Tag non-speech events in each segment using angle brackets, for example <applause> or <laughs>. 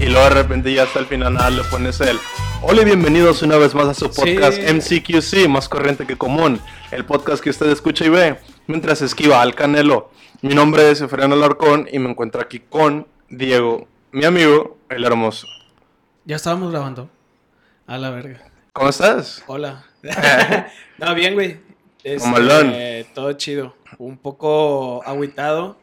Y luego de repente ya hasta el final nada le pones el Hola y bienvenidos una vez más a su podcast Sí. MCQC, más corriente que común. El podcast que usted escucha y ve mientras esquiva al canelo. Mi nombre es Efraín Alarcón y me encuentro aquí con Diego, mi amigo, el hermoso. Ya estábamos grabando. A la verga. ¿Cómo estás? Hola. <laughs> <laughs> no, bien, güey. Este, todo chido. Un poco agüitado.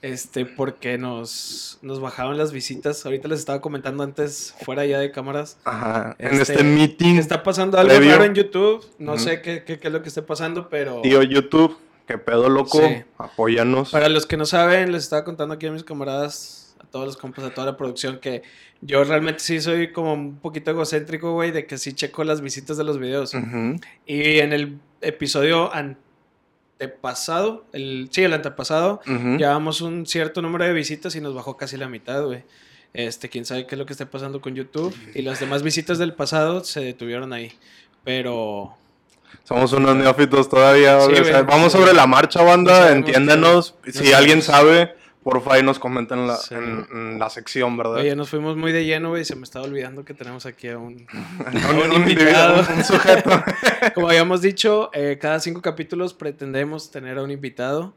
Este, porque nos, nos bajaron las visitas. Ahorita les estaba comentando antes, fuera ya de cámaras. Ajá, en Este, este meeting, Está pasando algo Previo. raro en YouTube. No sé qué, qué- qué es lo que esté pasando, pero. tío YouTube, que pedo loco, Sí. apóyanos. Para los que no saben, les estaba contando aquí a mis camaradas, a todos los compas, a toda la producción, que yo realmente sí soy como un poquito egocéntrico, güey, de que sí checo las visitas de los videos. Ujú. Y en el episodio antepasado, el, sí, el antepasado, Ujú. llevábamos un cierto número de visitas y nos bajó casi la mitad, güey. Este, quién sabe qué es lo que esté pasando con YouTube. Y las demás visitas del pasado se detuvieron ahí. Pero Somos unos neófitos todavía. Sí, o sea, güey. vamos sobre la marcha, banda. entiéndanos. no si alguien sabe, porfa, ahí nos comenten en la, Sí. en, en la sección, ¿verdad? oye, nos fuimos muy de lleno, güey. Se me estaba olvidando que tenemos aquí a un, <laughs> un, un un invitado. un sujeto. <laughs> Como habíamos dicho, eh, cada cinco capítulos pretendemos tener a un invitado.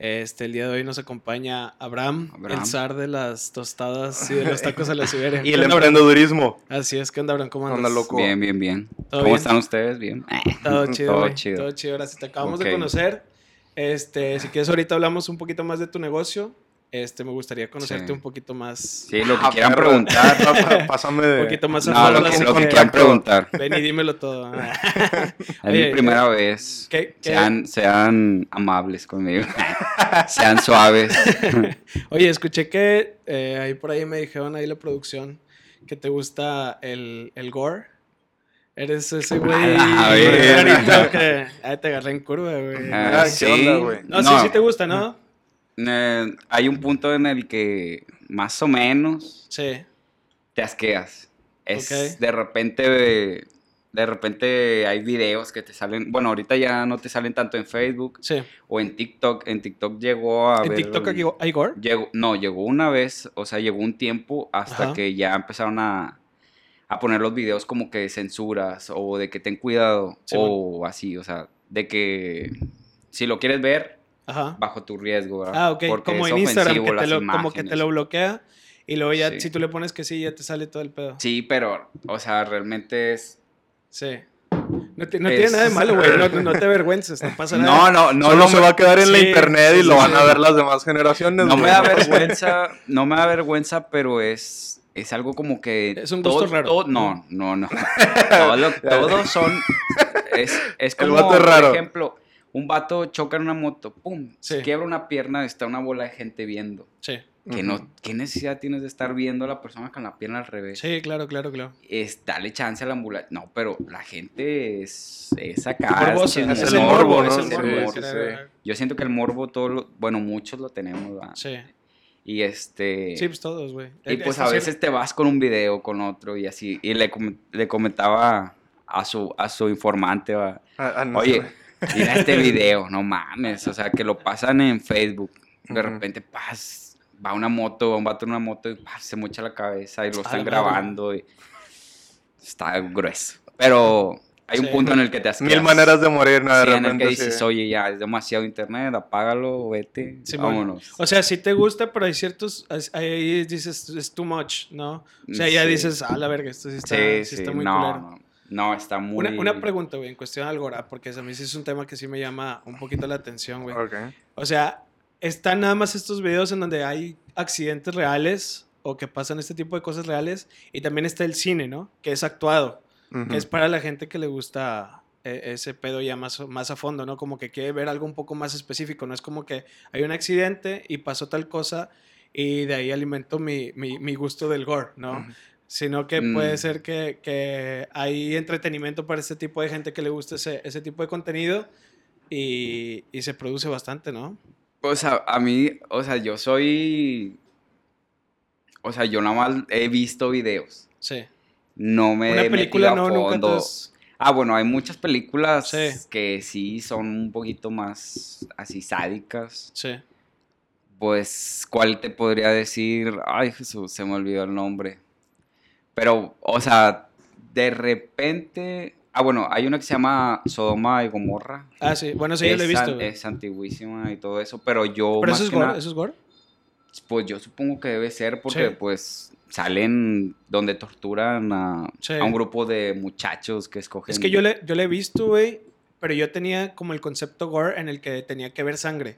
Este, el día de hoy nos acompaña Abraham, Abraham. el zar de las tostadas y de los tacos a la Siberia. <laughs> y ¿Qué el emprendedurismo. Así es, ¿qué onda, Abraham? ¿Cómo andas? loco. Bien, bien, bien. ¿Todo ¿Cómo bien? están ustedes? Bien. Todo chido, Todo güey. chido. Todo chido. Ahora sí te acabamos Ok. de conocer. Este, si quieres ahorita hablamos un poquito más de tu negocio. Este, me gustaría conocerte Sí. un poquito más. Sí, lo que Ah, quieran perro. preguntar. <laughs> Pásame de. Un poquito más a No, lo que, lo que quieran preguntar. Ven y dímelo todo. <laughs> Es <laughs> Oye, mi primera vez. ¿qué- qué- Sean, sean amables conmigo. sean suaves. Oye, escuché que eh, ahí por ahí me dijeron ahí la producción que te gusta el, el gore. Eres ese güey A la verga. rarito que ah, te agarré en curva, güey. Ah, ¿qué sí. onda, güey? no, sí, sí te gusta, ¿no? Eh, hay un punto en el que más o menos Sí. te asqueas. Es de repente, de repente hay videos que te salen, bueno, ahorita ya no te salen tanto en Facebook Sí. o en TikTok. En TikTok llegó a ¿En ver- TikTok hay, hay gore? Llegó, no, llegó una vez, o sea, llegó un tiempo hasta Ajá. que ya empezaron a, a poner los videos como que de censuras o de que ten cuidado Sí, o así, o sea, de que si lo quieres ver, Ajá. bajo tu riesgo, ¿verdad? Ah, ok. Porque Como es en Instagram, que te lo, como que te lo bloquea y luego ya, Sí. si tú le pones que sí, ya te sale todo el pedo. Sí, pero, o sea, realmente es... Sí. No, ti- no Es- tiene nada de malo, güey. No, no te <laughs> avergüences, no pasa nada. No, no, no, Solo no se me- va a quedar en la Sí, internet sí, y lo sí, van sí. a ver las demás generaciones. No me da <laughs> vergüenza, no me da vergüenza, pero es, es algo como que... Es un gusto raro. todo- no, no, no. <laughs> Todo todos son... Es, es El como, vato es raro. por ejemplo, un vato choca en una moto, pum, Sí. se quiebra una pierna, está una bola de gente viendo. Sí. Que no, ¿Qué necesidad tienes de estar viendo a la persona con la pierna al revés? Sí, claro, claro, claro. Es, dale chance a la ambulancia. No, pero la gente es, es acá. Morbosa, es es el morbo, ¿no? es el morbo. sí, que- sí. Yo siento que el morbo, todo lo- bueno, muchos lo tenemos, ¿verdad? Sí. Y este... Sí, pues todos, güey. Y pues a veces te vas con un video, con otro y así. Y le, com- le comentaba a su, a su informante, va, ah, no oye. Mira este <laughs> video, no mames. O sea, que lo pasan en Facebook. De repente, paz, va una moto, va un vato en una moto y paz, se mocha la cabeza y lo están grabando. Y... Está grueso. Pero hay un Sí. punto en el que te asqueas. Mil maneras de morir, ¿no? De Sí, en el que repente. dices, sí. oye, ya es demasiado internet, apágalo, vete, vámonos. O sea, sí te gusta, pero hay ciertos. Ahí dices, es too much, ¿no? O sea, ya dices, ah, la verga, esto sí está, sí, está muy no, culero. no, no, está muy... Una, una pregunta, güey, en cuestión de Algora, porque a mí sí es un tema que sí me llama un poquito la atención, güey. Ok. O sea, están nada más estos videos en donde hay accidentes reales o que pasan este tipo de cosas reales y también está el cine, ¿no? Que es actuado, que es para la gente que le gusta eh, ese pedo ya más, más a fondo, ¿no? Como que quiere ver algo un poco más específico, no es como que hay un accidente y pasó tal cosa y de ahí alimento mi, mi, mi gusto del gore, ¿no? Sino que Mm. puede ser que, que hay entretenimiento para este tipo de gente que le gusta ese, ese tipo de contenido y, y se produce bastante, ¿no? O sea, a mí, o sea, yo soy... O sea, yo nada más he visto videos. Sí. No me Una he película a no, nunca has- Ah, bueno, hay muchas películas Sí. que sí son un poquito más así sádicas, Sí. Pues, ¿cuál te podría decir? Ay, Jesús, se me olvidó el nombre. Pero, o sea, de repente. Ah, bueno, hay una que se llama Sodoma y Gomorra. Ah, sí. Bueno, sí, yo lo he visto. Es antiguísima y todo eso, pero yo. Pero más eso es que gore. nada- ¿Eso es gore? Pues yo supongo que debe ser porque, Sí. pues, salen donde torturan a, Sí. a un grupo de muchachos que escogen. Es que yo le, yo le he visto, güey, pero yo tenía como el concepto gore en el que tenía que ver sangre.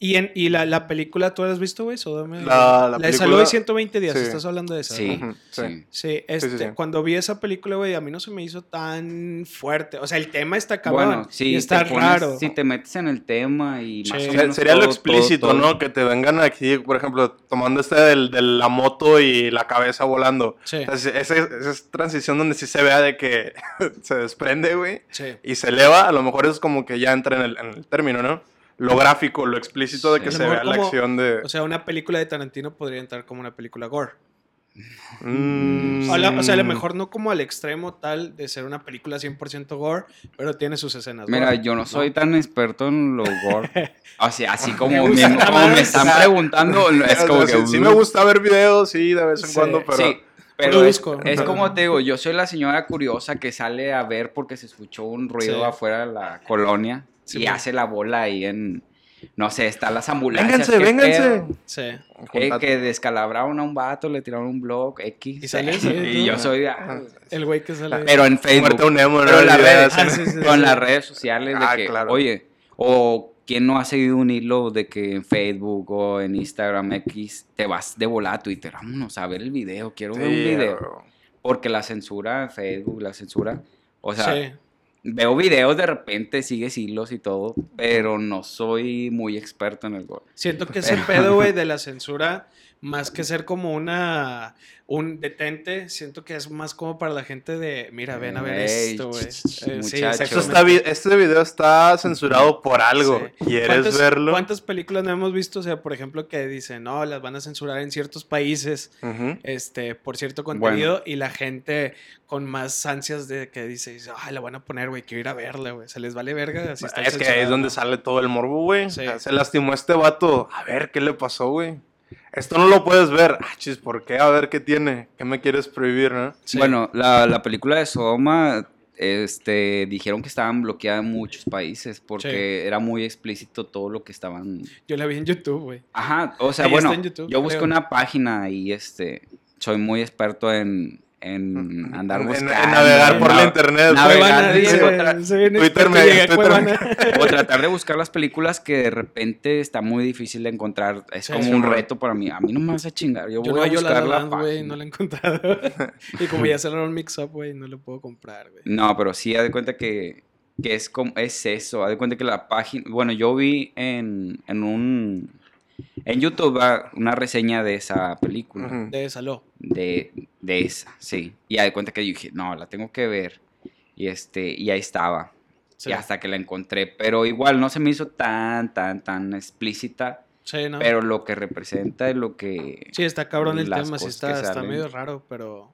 Y, en, y la, la película, ¿tú la has visto, güey? La- la de película- y 120 días, sí. estás hablando de esa. Sí, sí. sí. Sí, este, sí, sí. cuando vi esa película, güey, a mí no se me hizo tan fuerte. O sea, el tema está cabrón. Bueno, sí, y está pones- raro. Si te metes en el tema y Sí. más o menos sería lo explícito, todo- todo- ¿no? Que te vengan aquí, por ejemplo, tomando este del- de la moto y la cabeza volando. Sí, esa, esa transición donde sí se vea de que <laughs> se desprende, güey, sí. y se eleva, a lo mejor es como que ya entra en el, en el término, ¿no? Lo gráfico, lo explícito de que lo se vea la como- acción de... O sea, una película de Tarantino podría entrar como una película gore. Mm. O, la- o sea, a lo mejor no como al extremo tal de ser una película 100% gore, pero tiene sus escenas. Mira, gore, yo no soy tan experto en los gore. O <laughs> sea, así como, Me me, gusta como más. me están preguntando, es <laughs> O como sea, que... sí, sí me gusta ver videos, sí, de vez en Sí, cuando, pero... Sí, pero es, es como te digo, yo soy la señora curiosa que sale a ver porque se escuchó un ruido Sí. afuera de la colonia Sí, y pues. hace la bola ahí en... No sé, están las ambulancias. Vénganse, ¿qué vénganse. pedo? Sí. Eh, que descalabraron a un vato, le tiraron un blog X. Y sale así, <laughs> y ¿no? yo soy... ah, El güey que sale. pero en Facebook. Un emo, Pero redes, video Ah, sí, sí, con sí. las redes sociales de Ah, que, claro. oye, o quién no ha seguido un hilo de que en Facebook o en Instagram X te vas de volar a Twitter, vámonos a ver el video, quiero ver un Sí, video. bro. Porque la censura en Facebook, la censura, o sea, sí. Veo videos de repente, sigues hilos y todo, pero no soy muy experto en el gore. Siento que ese pedo, güey, <laughs> de la censura, más que ser como una un detente, siento que es más como para la gente de, mira, ven a ver Ey, esto, güey. Eh, sí, este video está censurado por algo. Sí. ¿Quieres ¿Cuántas- verlo? ¿Cuántas películas no hemos visto? O sea, por ejemplo, que dicen, no, las van a censurar en ciertos países Ujú. este, por cierto contenido y la gente con más ansias de que dice, dice, ay, la van a poner, güey, quiero ir a verla, güey. Se les vale verga. Así está Es que ahí es donde sale todo el morbo, güey. Sí. Sea, Se lastimó este vato. A ver, ¿qué le pasó, güey? Esto no lo puedes ver. Ah, chis, ¿por qué? A ver, ¿qué tiene? ¿Qué me quieres prohibir, no? Sí. Bueno, la, la película de Sodoma, este, dijeron que estaban bloqueadas en muchos países porque era muy explícito todo lo que estaban Yo la vi en YouTube, güey. Ajá, o sea, Ahí bueno, YouTube, yo busqué creo. una página y este, soy muy experto en, en andar En- en- buscando. en navegar por la internet. navegar, Cuevana, Twitter me- Twitter me-. <laughs> O tratar de buscar las películas que de repente está muy difícil de encontrar. Es Sí, como sí, un man. reto para mí. A mí no me vas a chingar. Yo, Yo voy no a la buscar La la Land, güey, página. no la he encontrado. <laughs> y como ya cerraron Mix Up, güey, no lo puedo comprar, güey. No, pero sí, haz de cuenta que, que es como, es eso. Haz de cuenta que la página, bueno, yo vi en, en un, en YouTube ah, una reseña de esa película. De Saló. de, de esa, sí. Y haz de cuenta que yo dije, no, la tengo que ver. Y este, y ahí estaba. Sí. Y hasta que la encontré. Pero igual no se me hizo tan, tan, tan explícita. Sí, ¿no? Pero lo que representa es lo que. sí, está cabrón el tema, sí está, está medio raro, pero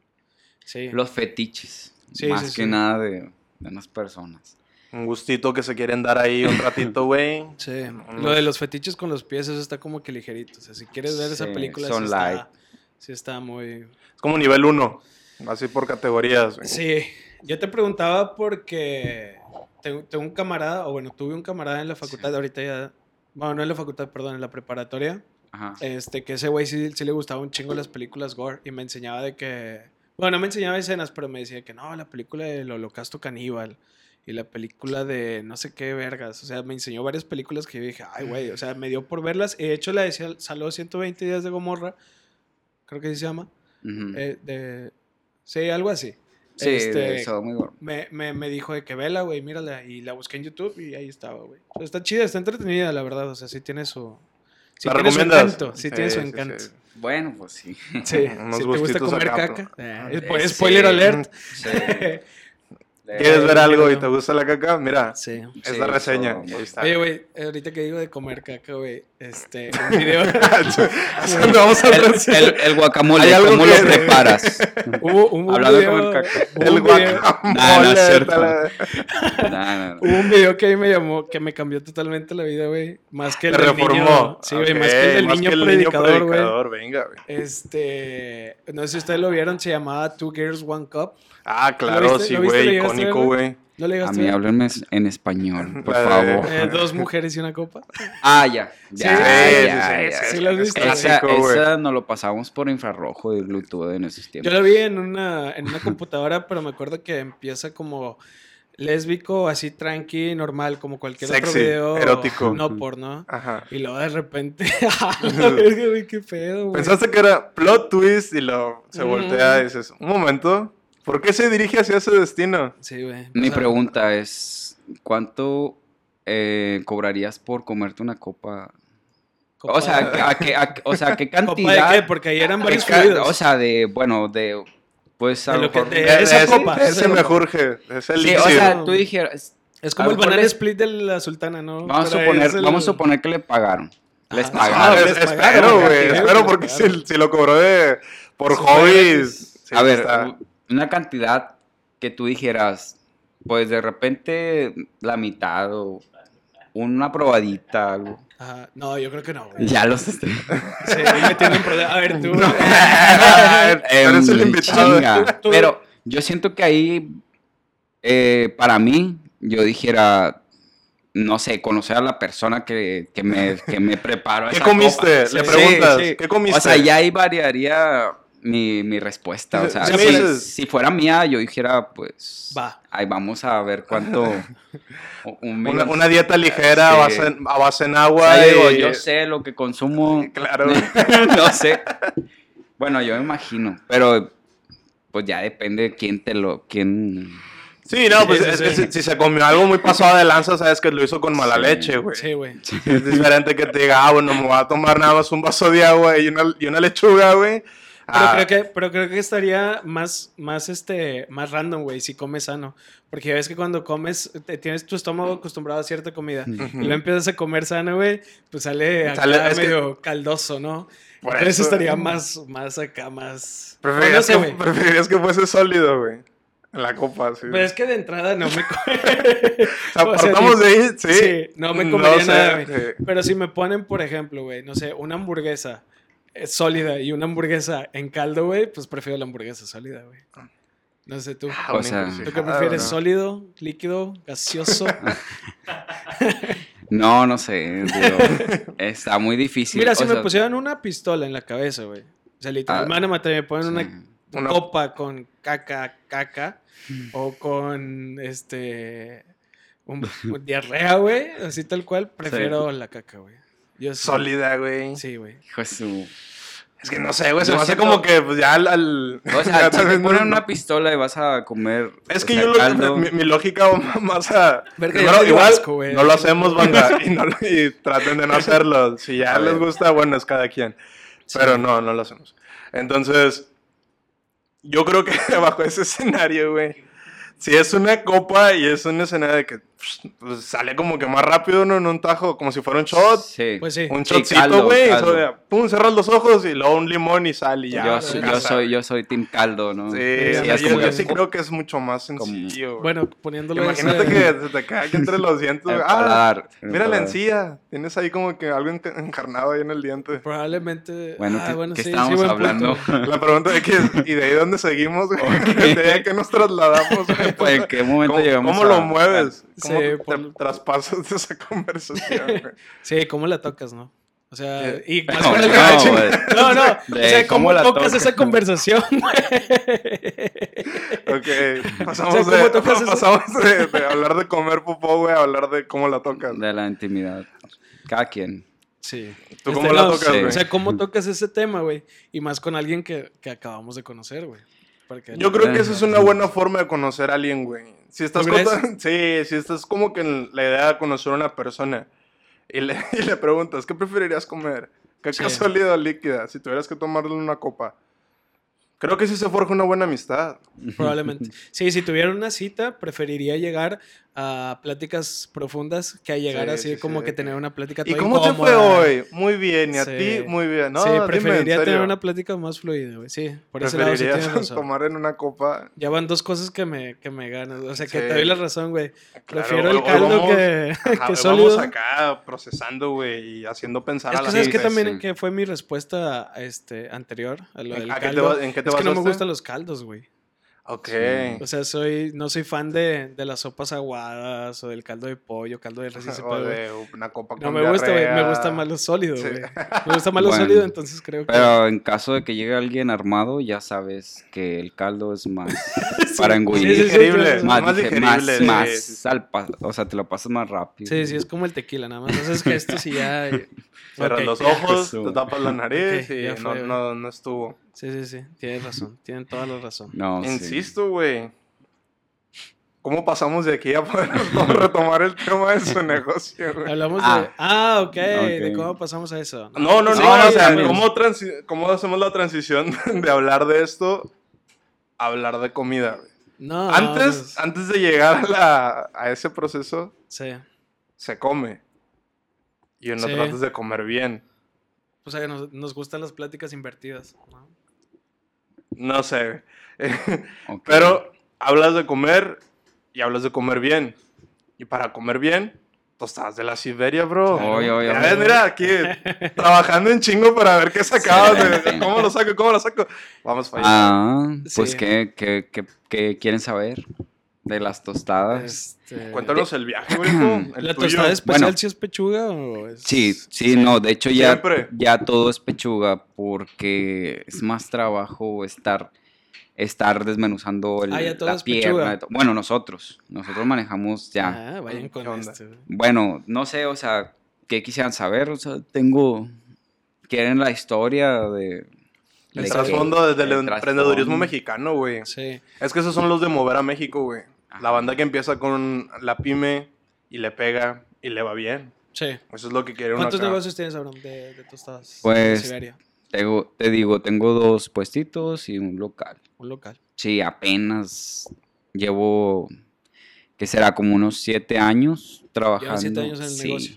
sí. Los fetiches. Sí, más sí, que sí. nada de, de unas personas. Un gustito que se quieren dar ahí un ratito, <laughs> güey. Sí, Unos- lo de los fetiches con los pies, eso está como que ligerito. O sea, si quieres ver esa Sí, película, son sí light. está, sí está muy... Es como nivel 1. Así por categorías, güey. Sí, yo te preguntaba porque tengo, tengo un camarada, o bueno, tuve un camarada en la facultad, ahorita ya... Bueno, no en la facultad, perdón, en la preparatoria. Ajá. Este, que ese güey sí, sí le gustaba un chingo las películas gore y me enseñaba de que... Bueno, no me enseñaba escenas, pero me decía que no, la película del holocausto caníbal y la película de no sé qué vergas. O sea, me enseñó varias películas que yo dije, ay, güey, o sea, me dio por verlas. De hecho, la decía, Saló 120 días de Gomorra, creo que así se llama. Eh, de, sí, algo así. sí, este, de eso, muy bueno. Me, me, me dijo de que vela, güey, mírala. Y la busqué en YouTube y ahí estaba, güey. O sea, está chida, está entretenida, la verdad. O sea, sí tiene su... Sí ¿La tiene su recomiendas? encanto. Sí, tiene su encanto. sí. Bueno, pues sí. Sí, <laughs> si te gusta comer acá, caca. eh, Ah, pues, sí. spoiler alert. <laughs> ¿Quieres ver algo y te gusta la caca? Mira, Sí. es Sí, la reseña. eso, Ahí está. Oye, güey, ahorita que digo de comer caca, güey, este, un <laughs> video. ¿Hacia dónde vamos a El, hablar? el, el guacamole, Hay algo ¿cómo que- lo preparas? <laughs> hubo, un Hablando de video, comer caca. El guacamole. Nah, no es cierto. está la- No, no, no. <laughs> Hubo un video que a mí me llamó, que me cambió totalmente la vida, güey. Más que el del reformó. niño. Sí, güey, más que el del más niño que el predicador, güey. predicador, Venga, güey. Este, no sé si ustedes lo vieron, se llamaba Two Girls, One Cup. Ah, claro, sí, ¿Lo viste? ¿Lo güey. Icónico, güey? ¿No le A mí a ver? háblenme en español, <laughs> por favor. Eh, dos mujeres y una copa. Ah, ya. Ya, Sí, sí, ya, sí, ya. sí, sí, lo has es visto. Esa, clásico, güey. esa nos lo pasamos por infrarrojo de Bluetooth en esos Yo tiempos. lo vi en una, en una computadora, pero me acuerdo que empieza como lésbico, así tranqui, normal, como cualquier otro video. erótico. No porno. Ajá. Y luego de repente, ¡a la verga, güey, qué pedo, güey! Pensaste que era plot twist y lo se Mm. voltea y dices, un momento, ¿por qué se dirige hacia ese destino? Sí, güey. Mi O sea, pregunta es, ¿cuánto eh, cobrarías por comerte una copa? copa- O sea, ¿a qué, a qué- o sea, ¿qué <laughs> ¿Copa cantidad? de qué? Porque ahí eran varios o sea, de, bueno, de, pues a De lo lo que mejor... te- De- esa de copa, Ese, esa me urge, es el Sí, o sea, tú dijeras, es como el mejor banana split de la sultana, ¿no? vamos a, suponer, el- vamos a suponer que le pagaron. Les. Ah, pagaron. les es- pagaron, espero, güey, espero porque si, si lo cobró de, por Sí, hobbies. sí, a ver, está- una cantidad que tú dijeras, pues de repente la mitad o una probadita, algo. Ajá. No, yo creo que no, güey. Ya los estoy... <laughs> Sí, me tienen problema. A ver, tú. <laughs> <laughs> Eres el Em, invitado. chinga. Tú- Pero yo siento que ahí, eh, para mí, yo dijera, no sé, conocer a la persona que, que me, que me preparó ¿Qué esa comiste? copa. Le Sí, preguntas, sí. ¿qué comiste? O sea, ya ahí variaría mi, mi respuesta. O sea, Sí, si, si fuera mía, yo dijera, pues, Va. ahí vamos a ver cuánto... <laughs> un una, una dieta ligera a, Sí. base, en- a base en O agua. sea, yo digo, y- yo sé lo que consumo. Claro. <laughs> no sé. Bueno, yo me imagino, pero pues ya depende de quién te lo, quién... Sí, no, pues Sí, sí, es que sí. si, si se comió algo muy pasado de lanza, sabes que lo hizo con mala Sí. leche, güey. Sí, güey. Es diferente que te diga, ah, bueno, me voy a tomar nada más un vaso de agua y una, y una lechuga, güey. Pero, Ah, creo que, pero creo que estaría más, más, este, más random, güey, si comes sano. Porque ya ves que cuando comes, te- tienes tu estómago acostumbrado a cierta comida. Ujú. Y lo empiezas a comer sano, güey, pues sale acá Sale- es que- medio caldoso, ¿no? Por Entonces eso- estaría más, más acá, más... Preferirías, no sé, que, preferirías que fuese sólido, güey. En la copa, sí. Pero es que de entrada no me... <laughs> <laughs> o sea, o sea, partamos sí, de ahí, sí. Sí, no me comería sé, nada, güey. sí. Pero si me ponen, por ejemplo, güey, no sé, una hamburguesa sólida y una hamburguesa en caldo, güey, pues prefiero la hamburguesa sólida, güey. No sé tú. Ah, O sea, ¿Tú qué prefieres? ¿no? ¿Sólido, líquido, gaseoso? <laughs> No, no sé, digo, está muy difícil. Mira, o si me pusieran una pistola en la cabeza, güey. O sea, literal, Ah, me ponen sí. una, Una- copa con caca, caca, o con, este, un, un <laughs> diarrea, güey, así tal cual, prefiero la caca, güey. Yo sí. Sólida, güey. Sí, güey. hijo de su- Es que no sé, güey. Se me hace como que pues, ya al. al- O sea, <laughs> ya si te ponen una pistola y vas a comer. Es que yo lo, mi, mi lógica va <laughs> más a. Verga, primero, igual no lo hacemos, banda. <laughs> Y, no, y traten de no hacerlo. Si ya A les ver. gusta, bueno, es cada quien. Sí. Pero no, no lo hacemos. Entonces, yo creo que bajo ese escenario, güey. Si es una copa y es un escenario de que pues, sale como que más rápido, ¿no? En un tajo, como si fuera un shot. Sí. Pues sí. Un shotcito, güey. Pum, cerras los ojos y luego un limón y sal y ya. yo, soy, yo soy, yo soy team caldo, ¿no? Sí, Sí, es yo, como yo que- sí creo que es mucho más sencillo. Bueno, poniéndolo Imagínate ese- que se te cae aquí entre los dientes. Ah, paladar, mira la encía. Tienes ahí como que algo enca- encarnado ahí en el diente. Probablemente. Bueno, ah, ¿qué, bueno, qué sí, estábamos hablando? punto. <laughs> La pregunta de que, ¿y de ahí dónde seguimos? <laughs> ¿De ahí a qué nos trasladamos? Pues, <laughs> ¿En qué momento ¿Cómo, llegamos cómo lo mueves? Sí, ¿Cómo te por- traspasas de esa <laughs> conversación? güey? Sí, ¿cómo la tocas, no? O sea, Eh, y <laughs> más No, con el no. No, no. O sea, ¿cómo, tocas esa conversación? <laughs> Ok, pasamos, O sea, ¿cómo de, tocas eso? pasamos de, de hablar de comer popó, güey, a hablar de cómo la tocas. De la intimidad. Cada quien. Sí. ¿Tú Este, cómo la no, tocas, sí. güey? O sea, ¿cómo tocas ese tema, güey? Y más con alguien que, que acabamos de conocer, güey. Porque- Yo creo que esa es una buena forma de conocer a alguien, güey. Si estás con- sí, si estás como que en la idea de conocer a una persona y le, <laughs> y le preguntas, ¿qué preferirías comer? ¿Caca Sí. sólida o líquida? Si tuvieras que tomarle una copa. Creo que sí se forja una buena amistad. Probablemente. Sí, si tuviera una cita, preferiría llegar a pláticas profundas que a llegar Sí, así sí, como sí, que tener una plática ¿Y cómo te fue incómoda. hoy? Muy bien. ¿Y a ti? Muy bien. No, sí, dime, preferiría tener serio. una plática más fluida, güey. Sí, por ese lado sí razón. tomar en una copa. Ya van dos cosas que me, que me ganan. O sea, que te doy la razón, güey. Claro, Prefiero el caldo vamos- que, <laughs> <laughs> Ajá, que sólido. Vamos acá procesando, güey, y haciendo pensar Es a que la sabes que gente. también que fue mi respuesta este, anterior a lo ¿En- del a qué te caldo. ba- en qué te es que no me gustan los caldos, güey. Ok. O sea, soy, no soy fan de, de las sopas aguadas o del caldo de pollo, caldo de res <laughs> o de una copa No con me gusta, güey. Me gusta más lo sólido, Sí. güey. Me gusta más lo Bueno, sólido, entonces creo que. Pero en caso de que llegue alguien armado, ya sabes que el caldo es más <laughs> <laughs> para Sí, engullir. sí, sí, digerible, más, más digerible, más, sí, más sí, sí. al pa- o sea, te lo pasas más rápido. Sí, sí, es como el tequila, nada más haces gestos y ya. y- Cierras Ok, los ya. ojos, Eso. te tapas la nariz y ya no, no, no estuvo. Sí, sí, sí. Tienes razón. Tienen toda la razón. No. Insisto, güey. ¿Cómo pasamos de aquí a poder <laughs> retomar el tema de su negocio, güey? Hablamos de. Ah. Ah, ok. De cómo pasamos a eso. No, no, no, Sí, o sea, güey. ¿cómo, transi- ¿cómo hacemos la transición <laughs> de hablar de esto a hablar de comida, güey? No, Antes, pues, antes de llegar a, la- a ese proceso, Sí. se come. Y uno Sí. trata de comer bien. O sea, que nos, nos gustan las pláticas invertidas. ¿no? No sé. <laughs> Ok. Pero hablas de comer y hablas de comer bien. Y para comer bien, tostadas de la Siberia, bro. Oye, Ya oye. ves, mira, aquí <laughs> trabajando en chingo para ver qué sacabas. Excelente. ¿Cómo lo saco? ¿Cómo lo saco? Vamos para allá. Ah, pues Sí. ¿qué, qué, qué, qué quieren saber de las tostadas? Este, Cuéntanos el viaje, güey. <clears throat> ¿La tuyo. tostada especial Bueno. si es pechuga o es.? Sí, sí, no, de hecho ya, Siempre. ya todo es pechuga porque es más trabajo estar, estar desmenuzando el- Ah, ya todo la es pechuga. pierna. to- Bueno, nosotros, nosotros manejamos ya. Ah, vayan con güey. Bueno, no sé, o sea, ¿qué quisieran saber? O sea, tengo, quieren la historia de... El de trasfondo desde el, el emprendedurismo mexicano, güey. Sí. Es que esos son los de mover a México, güey. La banda que empieza con la pyme y le pega y le va bien. Sí. Eso es lo que quiere ¿Cuántos acá. negocios tienes, Abraham, de, de tostadas? Pues- De Siberia? Tengo- te digo, tengo dos puestitos y un local. Un local. Sí, apenas llevo, que será como unos siete años trabajando. siete años en el Sí. negocio.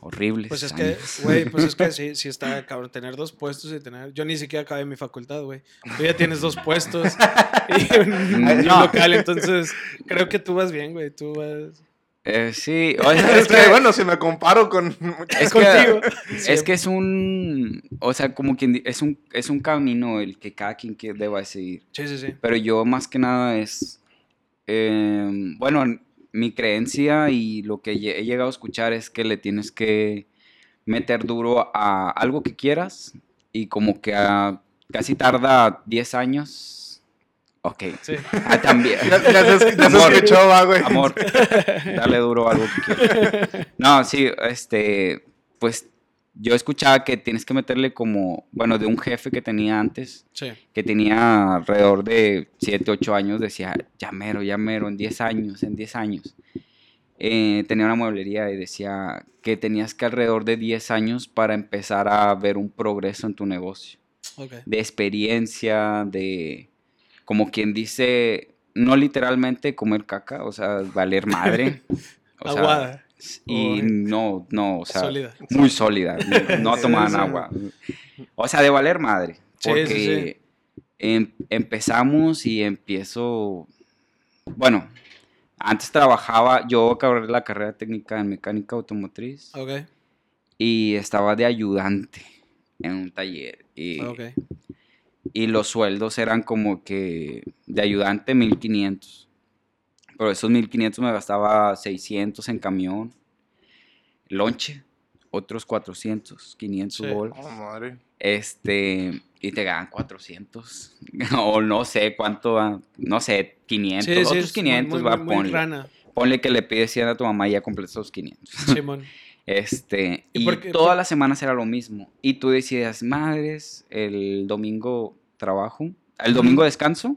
Horribles. Pues es que, años. güey, pues es que <laughs> sí, sí está cabrón. Tener dos puestos y tener. Yo ni siquiera acabé mi facultad, güey. Tú ya tienes dos puestos <laughs> y un, y un No. local, entonces creo que tú vas bien, güey. Tú vas. Eh, sí, <laughs> o sea, Es que, bueno, si me comparo con... es contigo. que, es que es un, o sea, como quien es un, es un camino el que cada quien que deba seguir. Sí, sí, sí. Pero yo más que nada es, eh, bueno, mi creencia y lo que he llegado a escuchar es que le tienes que meter duro a algo que quieras y como que a- casi tarda 10 años. Ok. Sí. Ah, también. Ya, ya se, ya se Amor. escuchó, va, güey. Amor, dale duro a algo que quieras. <laughs> No, sí, este, pues yo escuchaba que tienes que meterle como, bueno, de un jefe que tenía antes, Sí. que tenía alrededor de 7, 8 años, decía, ya mero, ya mero, en 10 años, en 10 años. Eh, tenía una mueblería y decía que tenías que alrededor de 10 años para empezar a ver un progreso en tu negocio, Ok. de experiencia, de, como quien dice, no literalmente comer caca, o sea, valer madre. <laughs> o sea, Aguada. Y no, no, o sea, Sólida. muy sólida. No <laughs> tomaban agua. O sea, de valer madre. Sí, sí, Porque em- empezamos y empiezo. Bueno, antes trabajaba, yo acabé la carrera técnica en mecánica automotriz Ok. y estaba de ayudante en un taller. Y, Ok. y los sueldos eran como que de ayudante 1500. Pero esos 1500 me gastaba 600 en camión, lonche, otros 400, 500 Sí. bolas. Oh, madre. Este, y te ganan 400. <laughs> o no sé cuánto, no sé, 500, Sí, sí, otros es 500, muy, va, muy, muy ponle. rana. Ponle que le pides 100 a tu mamá y ya completas los 500. Simón. Este, ¿Y y, por qué- todas las semanas era lo mismo. Y tú decías, madres, el domingo trabajo, el domingo descanso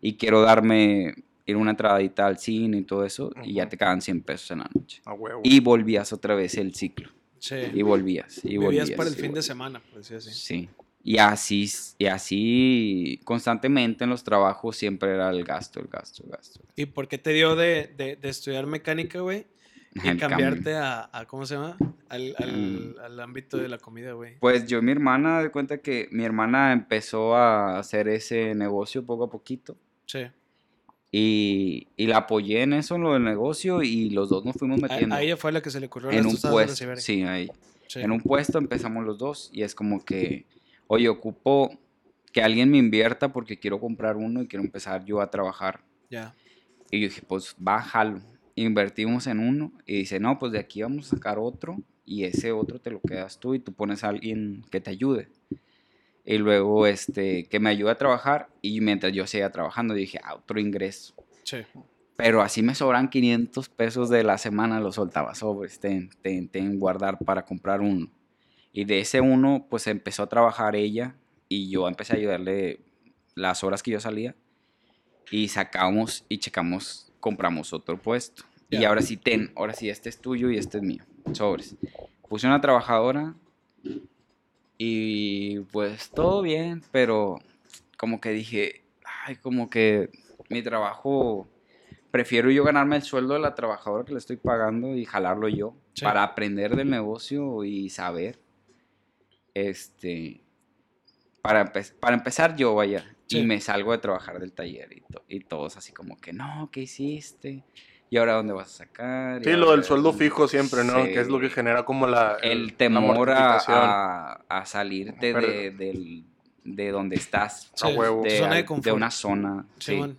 y quiero darme, ir una entradita al cine y todo eso, y ya te quedan 100 pesos en la noche. Huevo. Y volvías otra vez el ciclo. Sí. Y volvías, y volvías. Para el fin de semana, por decir así. Sí. Y así, y así constantemente en los trabajos siempre era el gasto, el gasto, el gasto. ¿Y por qué te dio de, de- de estudiar mecánica, güey? <laughs> Y El cambiarte a, a- ¿cómo se llama? Al, al- Mm. al ámbito de la comida, güey. Pues yo mi hermana, de cuenta que mi hermana empezó a hacer ese negocio poco a poquito. Sí. Y, y la apoyé en eso, en lo del negocio, y los dos nos fuimos A, metiendo a ella fue la que se le ocurrió en un de puesto. Sí, ahí. Sí. En un puesto empezamos los dos y es como que, oye, ocupo que alguien me invierta porque quiero comprar uno y quiero empezar yo a trabajar. Ya. Y yo dije, pues bájalo. Invertimos en uno y dice, no, pues de aquí vamos a sacar otro y ese otro te lo quedas tú y tú pones a alguien que te ayude. Y luego, este, que me ayude a trabajar y mientras yo seguía trabajando dije, ah, otro ingreso. Sí. Pero así me sobran 500 pesos de la semana, los soltaba sobres, ten, ten, ten, guardar para comprar uno. Y de ese uno, pues empezó a trabajar ella y yo empecé a ayudarle las horas que yo salía. Y sacamos y checamos, compramos otro puesto. Y ahora sí, ten, ahora sí, este es tuyo y este es mío, sobres. Puse una trabajadora y pues todo bien, pero como que dije, ay, como que mi trabajo, prefiero yo ganarme el sueldo de la trabajadora que le estoy pagando y jalarlo yo Sí. para aprender del negocio y saber. Este, para, empe- para empezar yo, vaya, Sí. y me salgo de trabajar del taller y, to- y todos así como que, no, ¿qué hiciste? ¿Y ahora dónde vas a sacar? ¿Y Sí, lo del sueldo dónde-?" fijo siempre, ¿no? Que es lo que Sí. genera como la... el temor a, a, a salirte Pero- de, del- de donde estás, Sí, de, zona de de una zona. sí.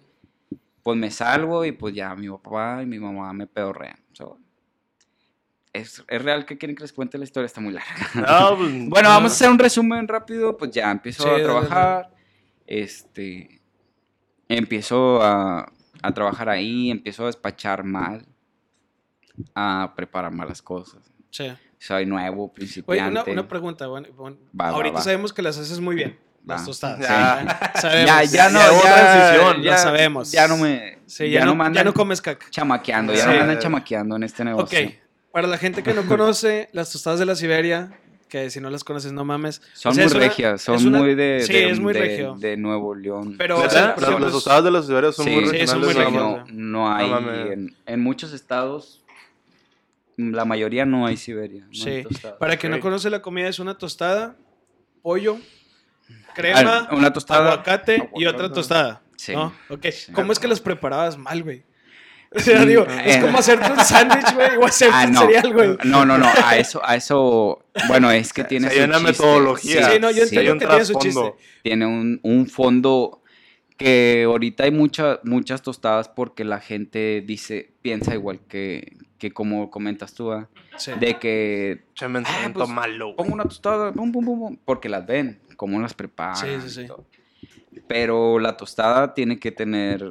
Pues me salgo y pues ya mi papá y mi mamá me pedorrean. So, es, es real que quieren que les cuente la historia, está muy larga. No, pues, <laughs> Bueno, vamos a hacer un resumen rápido. Pues ya empiezo Sí, a dale, trabajar. Este. Empiezo a, a trabajar ahí. Empiezo a despachar mal. A preparar malas cosas. Sí. Soy nuevo, Oye, principiante. una, una pregunta. bueno, bueno, Va, va, ahorita va. sabemos que las haces muy bien. Las tostadas. Ya. Sí. <laughs> Sabemos. Ya, ya no, Ya hubo ya, transición, lo sabemos. Ya no me. Sí, ya, no, ya no comes caca. chamaqueando, ya Sí. no me andan chamaqueando en este Ok. negocio. Para la gente que no conoce las tostadas de la Siberia, que si no las conoces, no mames. Son O sea, muy una- regias, son una- muy de, Sí, de, es muy de- regio. de Nuevo León. Pero, o pues- las tostadas de las ciudades son Sí, muy sí, son muy más. no, no hay. mames. en, en muchos estados, la mayoría no hay Siberia. no Sí. Para quien no conoce la comida, es una tostada, pollo, crema, Ah, una tostada. aguacate, y otra tostada. Sí. ¿no? Ok. Sí. ¿Cómo es que las preparabas mal, güey? <laughs> O sea, digo, es Eh. como hacerte un sándwich, güey, o hacerte <laughs> Ah, un no. cereal, güey. No, no, no, a eso, a eso, bueno, es que tiene hay su una chiste. metodología. Sí, no, yo sí. entiendo que tiene su chiste. tiene un, un fondo que ahorita hay mucha, muchas tostadas porque la gente dice, piensa igual que, que como comentas tú, ¿ah? Sí. de que Che, pensamiento pues, malo. pongo una tostada, pum, pum, pum, pum, porque las ven, cómo las preparan. Sí, sí, sí. Pero la tostada tiene que tener,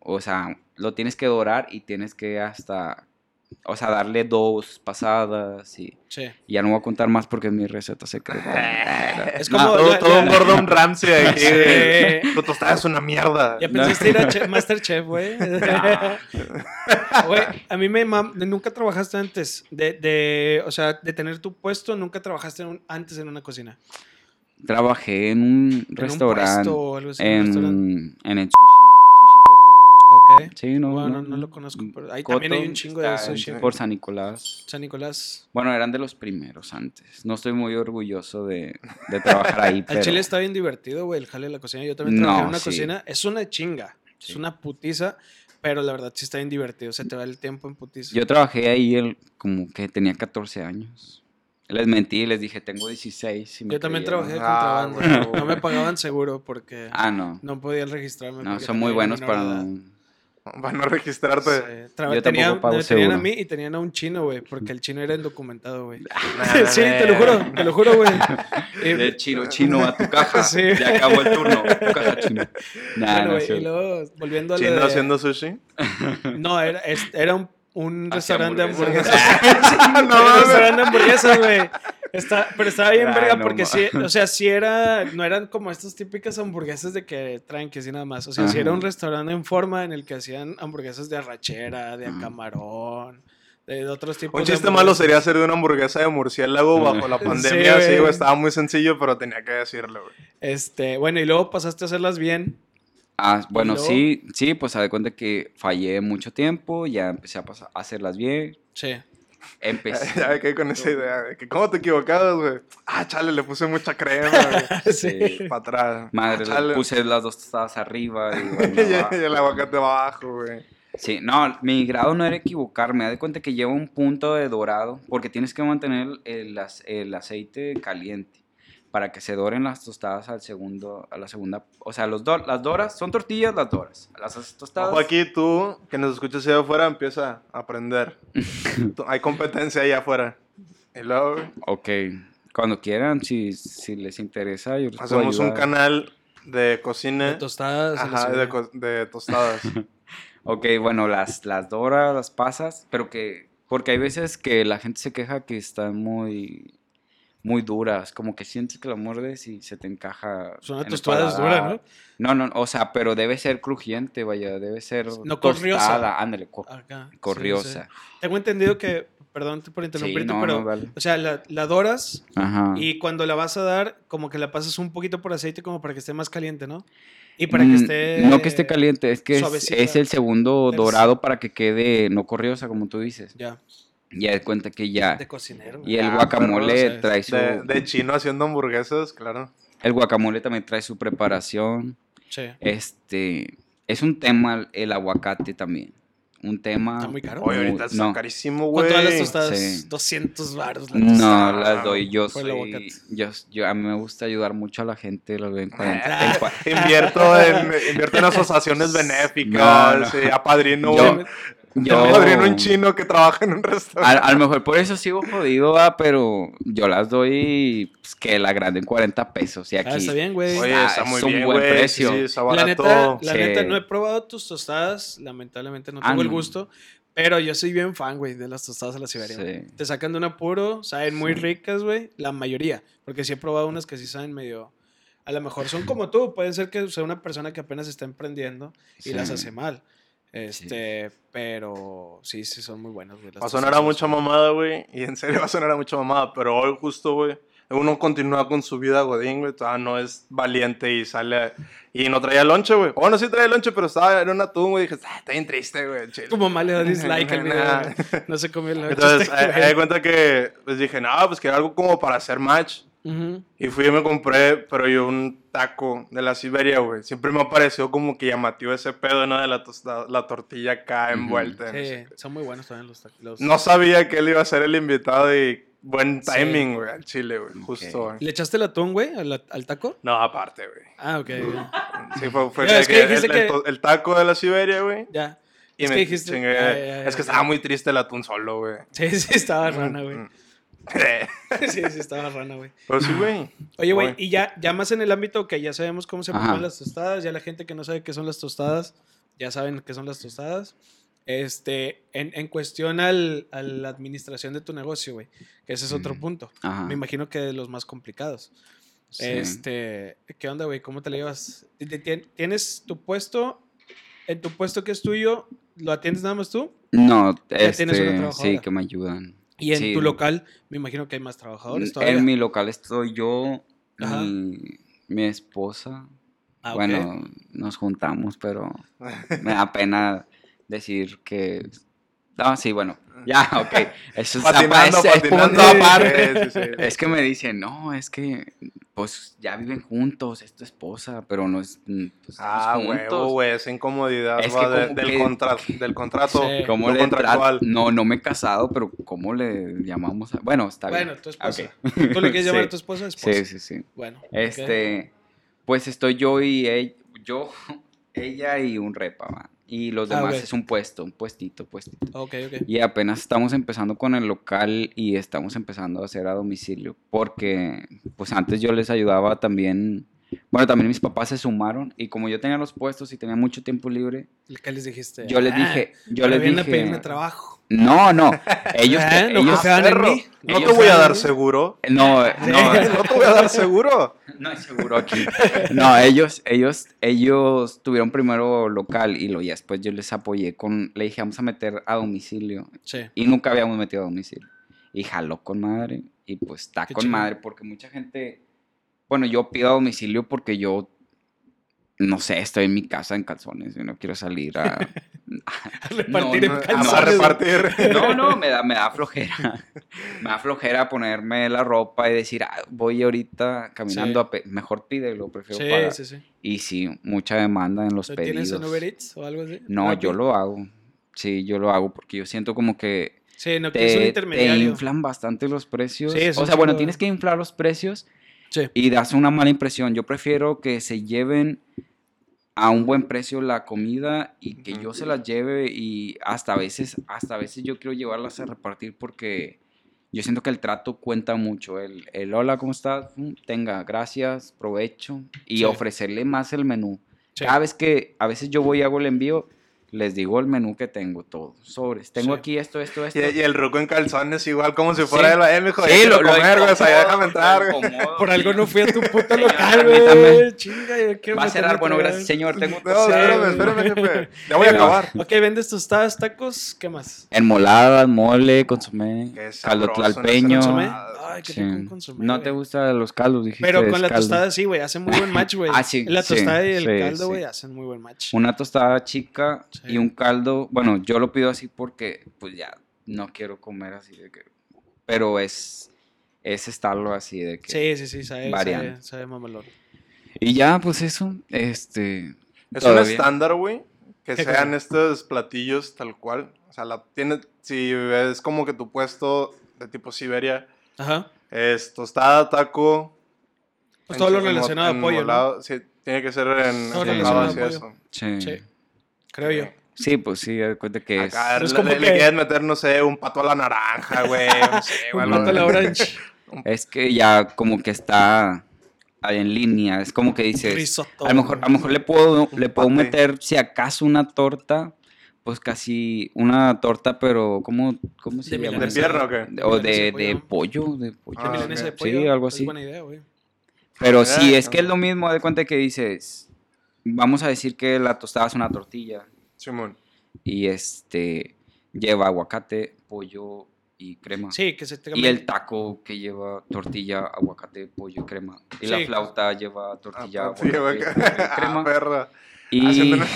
o sea, lo tienes que dorar y tienes que hasta, o sea, darle dos pasadas y Sí. y ya no voy a contar más porque es mi receta secreta. <laughs> Es No, como. Todo, ya- todo ya- un Gordon Ramsay aquí. de, <laughs> Sí. Tu tostada es una mierda. Ya pensaste ir a che- Masterchef, güey. <laughs> Güey, a mí me mam- Nunca trabajaste antes de, de, o sea, de tener tu puesto, nunca trabajaste en antes en una cocina. Trabajé en un En un restaurante, puesto o algo así, en un restaurante. en, en el sushi. Ok. Sí, no, Bueno, no, no, lo conozco, pero ahí Coto también hay un chingo de sushi. Por San Nicolás. San Nicolás. Bueno, eran de los primeros antes. No estoy muy orgulloso de, de trabajar ahí, <laughs> El pero... chile está bien divertido, güey, el jale de la cocina. Yo también No, trabajé en una sí. cocina. Es una chinga. Es una putiza, pero la verdad sí está bien divertido. Se te va el tiempo en putiza. Yo trabajé ahí el, como que tenía 14 años. Les mentí, les dije, tengo 16. y me Yo también creyeron. trabajé de Ah, contrabando. No me pagaban seguro porque Ah, no. no podía registrarme. No, son muy buenos para... edad. <laughs> Van a registrarte. Sí, traba- Yo tenía- tampoco pago me tenían a mí y tenían a un chino, güey, porque el chino era indocumentado, güey. Nah, <laughs> <laughs> sí, te lo juro, te lo juro, güey. De chino, chino a tu caja. Sí. Ya acabó el turno. Tu caja chino. Nah, bueno, no, güey, sí. y luego, volviendo a Chino de- haciendo sushi. No, era, era un, un restaurante de hamburguesas. hamburguesas. No, Era un restaurante de hamburguesas, güey. Está, pero estaba bien Ah, verga no porque sí, o sea, sí era, no eran como estas típicas hamburguesas de que traen que así nada más. O sea, sí era Ajá. un restaurante en forma en el que hacían hamburguesas de arrachera, de Ajá. camarón, de otros tipos Un chiste malo sería hacer de una hamburguesa de murciélago bajo la Sí, pandemia. Sí, güey. güey, estaba muy sencillo, pero tenía que decirlo, güey. Este, bueno, y luego pasaste a hacerlas bien. Ah, bueno, luego? sí, sí, pues haz de cuenta que fallé mucho tiempo, ya empecé a, pasar- a hacerlas bien. Sí. Empecé. Ya me quedé con esa idea, de que ¿cómo te equivocabas, güey? Ah, chale, le puse mucha crema, güey. <laughs> Sí. Para atrás. Madre, Ah, le puse las dos tostadas arriba y, <laughs> bueno, y, abajo. el aguacate abajo, güey. Sí, no, mi grado no era equivocarme. De cuenta que lleva un punto de dorado porque tienes que mantener el, el aceite caliente para que se doren las tostadas al segundo, a la segunda. O sea, los do- las doras son tortillas, las doras. Las tostadas. Ojo aquí, tú, que nos escuchas allá afuera, empieza a aprender. <laughs> Hay competencia allá afuera. Güey, Ok, cuando quieran, si, si les interesa, yo les puedo hacemos un canal de cocina. De tostadas. Ajá, de, cebolla. co- de tostadas. <laughs> Ok, bueno, las, las doras, las pasas, pero que, porque hay veces que la gente se queja que están muy, muy duras, como que sientes que la muerdes y se te encaja. Son en el tostada es dura, paladar. ¿no? No, no, o sea, pero debe ser crujiente, vaya, debe ser No corriosa. tostada, ándale, Acá. sí, corriosa. sí. Tengo entendido que, perdón por Sí, interrumpirte, no, pero, no, vale. o sea, la, la doras Ajá. y cuando la vas a dar, como que la pasas un poquito por aceite como para que esté más caliente, ¿no? Y para que Mm, esté... No que esté caliente, es que es, es el segundo sí. dorado para que quede no corriosa, como tú dices. Ya, Ya de cuenta que ya. de cocinero. Y el Ah, guacamole perro, o sea, trae su. De, de chino haciendo hamburguesas, claro. El guacamole también trae su preparación. Sí. Este. Es un tema el aguacate también. Un tema. Está muy caro. Oye, ahorita está no. carísimo, güey. ¿Cuánto las tostadas? Sí. 200 baros. la No, las doy yo. Soy, aguacate. yo, yo- a mí me gusta ayudar mucho a la gente. Lo doy en 40. Ah, en <laughs> Invierto en, invierto en asociaciones <laughs> benéficas, No, no. sí, apadrino, Yo- yo- apadrino un chino que trabaja en un a, restaurante. a lo mejor por eso sigo jodido, va, pero yo las doy pues, que la grande en 40 pesos. Y aquí Ah, está bien, güey. Oye, Ah, está muy es un bien, buen güey. precio. Sí, está La neta, la Sí. neta, no he probado tus tostadas. Lamentablemente no Ah, tengo el no. gusto. Pero yo soy bien fan, güey, de las tostadas a la Siberia. Sí. Te sacan de un apuro, saben muy Sí. ricas, güey. La mayoría. Porque sí he probado unas que sí saben medio. A lo mejor son como tú. Pueden ser que sea una persona que apenas está emprendiendo y Sí. las hace mal. Este, pero sí, sí son muy buenas, güey. Va a sonar a mucha mamada, güey. Y en serio va a sonar a mucha mamada. Pero hoy justo, güey, uno continúa con su vida godín, güey. Todavía no es valiente y sale... Y no traía lonche, güey. Bueno, sí traía lonche, pero estaba en un atún, güey. Dije, ah, está bien triste, güey. chile". Tu mamá le da dislike al <laughs> video. No se comió el lunch Entonces, me di cuenta que, pues dije, no, pues que era algo como para hacer match. Y fui y me compré, pero yo un taco de la Siberia, güey. Siempre me pareció como que llamativo ese pedo, ¿no? De la, tosta- la tortilla acá envuelta. no sé Sí, son muy buenos también los tacos. No sabía que él iba a ser el invitado y buen timing, güey, al chile, güey. Justo, güey. ¿Le echaste el atún, güey, al, al taco? No, aparte, güey. Ah, ok. Sí, fue, fue <laughs> Ya, de es que que el, taco de la Siberia, güey. Ya. Y Es me que dijiste- chingué. Ah, es que estaba muy triste el atún solo, güey. Sí, sí, estaba rana, güey. <laughs> Sí, sí, estaba rana, güey. Pero sí, güey. Oye, güey, y ya, ya más en el ámbito que ya sabemos cómo se preparan las tostadas, ya la gente que no sabe qué son las tostadas, ya saben qué son las tostadas. Este, en, en cuestión al, a la administración de tu negocio, güey, que ese es otro Mm. punto. Ajá. Me imagino que de los más complicados. Sí. Este, ¿qué onda, güey? ¿Cómo te la llevas? ¿Ti- ti- ¿Tienes tu puesto? ¿En tu puesto que es tuyo, lo atiendes nada más tú? No, tienes este, trabajadora. sí, que me ayudan. Y en Sí. tu local, me imagino que hay más trabajadores En todavía. mi local estoy yo, mi, mi esposa. Ah. Bueno, nos juntamos, pero me da pena decir que... No, sí, bueno, ya, ok. Eso es, Patinando, punto aparte. aparte. Sí, sí, sí. Es que me dicen, no, es que pues ya viven juntos, es tu esposa, pero no es. mm, Pues, Ah, juntos. güey, esa incomodidad Es va que de- como del, que- contra- <laughs> del contrato. Sí. ¿Cómo no le contractual. tra- No, no me he casado, pero ¿cómo le llamamos? a- Bueno, está bien. Bueno, tu esposa. Ok. ¿Tú le quieres <laughs> llamar Sí. a tu esposa? esposa. Sí, sí, sí. Bueno. Este, pues estoy yo y ella, yo, <laughs> ella y un repa, va. Y los Ah, demás es un puesto, un puestito, puestito. Ok, ok. Y apenas estamos empezando con el local y estamos empezando a hacer a domicilio. Porque, pues antes yo les ayudaba también Bueno, también mis papás se sumaron y como yo tenía los puestos y tenía mucho tiempo libre, ¿Qué les dijiste? yo les Ah, dije, yo ahora les vienen a dije, pedirme trabajo. no, no, ellos, <laughs> Ah, no ellos- confiaban en Perro, mí. no te voy a dar seguro. no, no, <laughs> No te voy a dar seguro. No es seguro aquí. No, ellos, ellos, ellos tuvieron primero local y lo y después yo les apoyé con, le dije, vamos a meter a domicilio. Sí. Y nunca habíamos metido a domicilio. Y jaló con madre. Y pues está Qué con chido. madre porque mucha gente, bueno, yo pido a domicilio porque yo, no sé, estoy en mi casa en calzones y no quiero salir a... <laughs> <laughs> A repartir no, no, calzones. A repartir. <laughs> No, no, me da, me da flojera. Me da flojera ponerme la ropa y decir, "Ah, voy ahorita caminando Sí. a mejor pídelo, prefiero Sí, pagar. sí, sí. Y sí, mucha demanda en los ¿Lo pedidos. ¿Tienes en Uber Eats o algo así? No, Rappi. yo lo hago. Sí, yo lo hago porque yo siento como que Sí, no, que es un te, inflan bastante los precios. Sí, o sea, bueno, tienes que inflar los precios Sí. y das una mala impresión. Yo prefiero que se lleven a un buen precio la comida y que yo se las lleve y hasta a veces, hasta a veces yo quiero llevarlas a repartir porque yo siento que el trato cuenta mucho. El, el hola, ¿cómo estás? Mm, Tenga, gracias, provecho y Sí. ofrecerle más el menú. Sí. Cada vez que a veces yo voy y hago el envío, les digo el menú que tengo, todo. Sobres. Tengo Sí. aquí esto, esto, esto. Y, y el ruco en calzones igual como si Sí. fuera él, eh, mijo, ya Sí, lo, lo comer, güey, o sea, déjame entrar, Por algo no fui a tu <laughs> puto local, güey. Chinga, quiero Va a cerrar. Bueno, gracias, señor. Tengo No, Sí. espérame, espérame, jefe. Ya voy a acabar. Ok, vendes tostadas, tacos, ¿qué más? Enmoladas, mole, consomé, Qué caldo tlalpeño. ¿Consomé? Ay, qué Sí. rico un consomé, ¿No te gustan los caldos? Dijiste, Pero con la caldo. tostada sí, güey, hacen muy buen match, güey. <laughs> Ah, sí, La sí, tostada y el sí, caldo, sí. güey, hacen muy buen match. Una tostada chica Sí. y un caldo. Bueno, yo lo pido así porque, pues ya, no quiero comer así de que. Pero es, es estarlo así de que. Sí, sí, sí, sabe, Variando. sabe, sabe mamalón. Y ya, pues eso, este. Es un estándar, güey, que ¿Qué sean cosa? estos platillos tal cual. O sea, la tiene, si es como que tu puesto de tipo Siberia Ajá. es tostada, taco. Pues todo lo relacionado a pollo, ¿no? enmolado, Sí, tiene que ser en Todo enfocado relacionado a pollo. eso. Sí. Sí, creo yo. Sí, pues sí, cuenta que es. Acá Es le, como le- le que- quieres meter, no sé, un pato a la naranja, güey. No sé, <laughs> güey, Un pato a la orange. <laughs> Es que ya como que está ahí en línea. Es como que dices. Risotto. A lo mejor, a lo mejor le puedo, le puedo meter, si acaso, una torta. Pues casi una torta, pero ¿cómo, cómo se De llama? ¿De pierna o qué? O de, de de pollo. de pollo. Ah, De pollo. Sí, algo Es así. buena idea, güey. Pero Ah, sí, es ah. que es lo mismo, de cuenta que dices, vamos a decir que la tostada es una tortilla Simón. y este lleva aguacate, pollo y crema. Sí, que se te Y el taco que lleva tortilla, aguacate, pollo y crema. Y la Sí. flauta lleva tortilla, Ah, sí, aguacate, pollo y <laughs> ah, crema. perra. Y